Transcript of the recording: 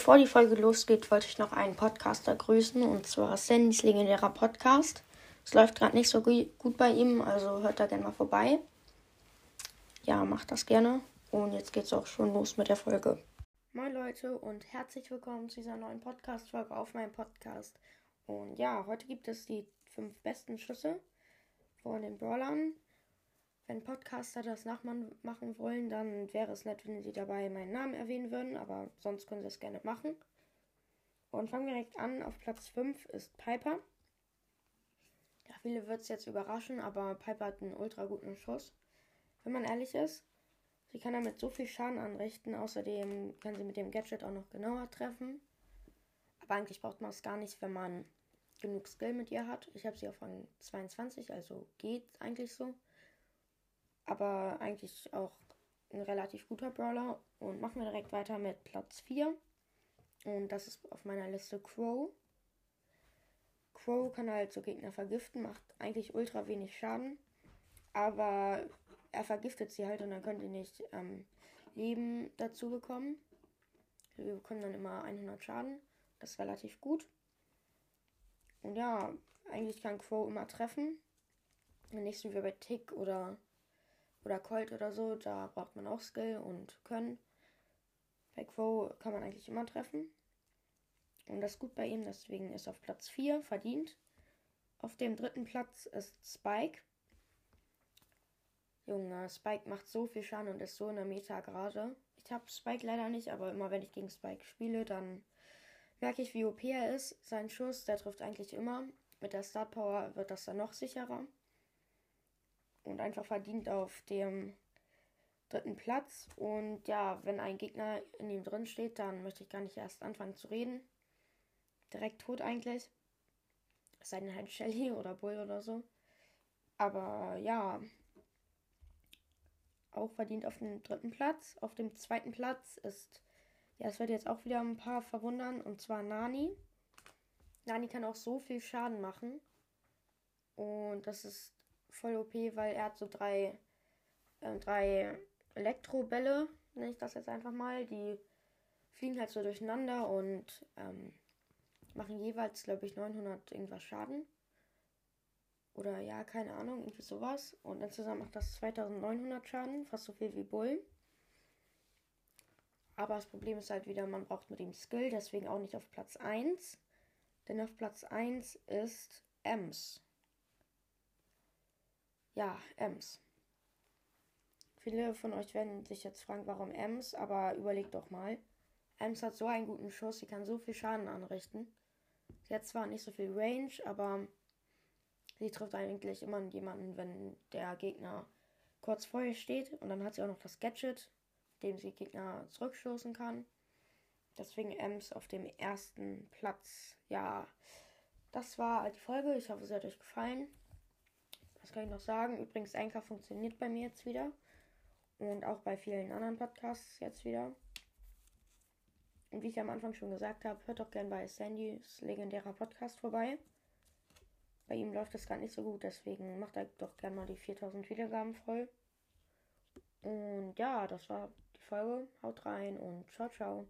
Bevor die Folge losgeht, wollte ich noch einen Podcaster grüßen und zwar Sandys legendärer Podcast. Es läuft gerade nicht so gut bei ihm, also hört da gerne mal vorbei. Ja, macht das gerne. Und jetzt geht's auch schon los mit der Folge. Moin Leute und herzlich willkommen zu dieser neuen Podcast-Folge auf meinem Podcast. Und ja, heute gibt es die fünf besten Schüsse von den Brawlern. Wenn Podcaster das nachmachen wollen, dann wäre es nett, wenn sie dabei meinen Namen erwähnen würden, aber sonst können sie es gerne machen. Und fangen wir direkt an. Auf Platz 5 ist Piper. Ja, viele wird es jetzt überraschen, aber Piper hat einen ultra guten Schuss. Wenn man ehrlich ist, sie kann damit so viel Schaden anrichten. Außerdem kann sie mit dem Gadget auch noch genauer treffen. Aber eigentlich braucht man es gar nicht, wenn man genug Skill mit ihr hat. Ich habe sie auf Rang 22, also geht eigentlich so aber eigentlich auch ein relativ guter Brawler. Und machen wir direkt weiter mit Platz 4. Und das ist auf meiner Liste Crow. Crow kann halt so Gegner vergiften, macht eigentlich ultra wenig Schaden. Aber er vergiftet sie halt und dann können die nicht ähm, Leben dazu bekommen. Wir bekommen dann immer 100 Schaden. Das ist relativ gut. Und ja, eigentlich kann Crow immer treffen. Nicht so wie bei Tick oder oder Colt oder so, da braucht man auch Skill und Können. Bei Crow kann man eigentlich immer treffen. Und das ist gut bei ihm, deswegen ist auf Platz 4 verdient. Auf dem dritten Platz ist Spike. Junge, Spike macht so viel Schaden und ist so in der Meta gerade. Ich habe Spike leider nicht, aber immer wenn ich gegen Spike spiele, dann merke ich, wie OP er ist. Sein Schuss, der trifft eigentlich immer. Mit der Start Power wird das dann noch sicherer und einfach verdient auf dem dritten Platz. Und ja, wenn ein Gegner in ihm drin steht, dann möchte ich gar nicht erst anfangen zu reden. Direkt tot eigentlich. Sei denn halt Shelly oder Bull oder so. Aber ja, auch verdient auf dem dritten Platz. Auf dem zweiten Platz ist, ja, es wird jetzt auch wieder ein paar verwundern, und zwar Nani. Nani kann auch so viel Schaden machen. Und das ist voll OP, weil er hat so drei, äh, drei Elektrobälle, nenne ich das jetzt einfach mal. Die fliegen halt so durcheinander und ähm, machen jeweils, glaube ich, 900 irgendwas Schaden. Oder ja, keine Ahnung, irgendwie sowas. Und insgesamt macht das 2900 Schaden, fast so viel wie Bull. Aber das Problem ist halt wieder, man braucht mit ihm Skill, deswegen auch nicht auf Platz 1. Denn auf Platz 1 ist Ems. Ja, Ems. Viele von euch werden sich jetzt fragen, warum Ems, aber überlegt doch mal. Ems hat so einen guten Schuss, sie kann so viel Schaden anrichten. Sie hat zwar nicht so viel Range, aber sie trifft eigentlich immer jemanden, wenn der Gegner kurz vor ihr steht. Und dann hat sie auch noch das Gadget, mit dem sie Gegner zurückstoßen kann. Deswegen Ems auf dem ersten Platz. Ja, das war die Folge. Ich hoffe, es hat euch gefallen. Was kann ich noch sagen? Übrigens, Anchor funktioniert bei mir jetzt wieder. Und auch bei vielen anderen Podcasts jetzt wieder. Und wie ich am Anfang schon gesagt habe, hört doch gern bei Sandys legendärer Podcast vorbei. Bei ihm läuft es gar nicht so gut, deswegen macht er doch gern mal die 4000 Wiedergaben voll. Und ja, das war die Folge. Haut rein und ciao, ciao.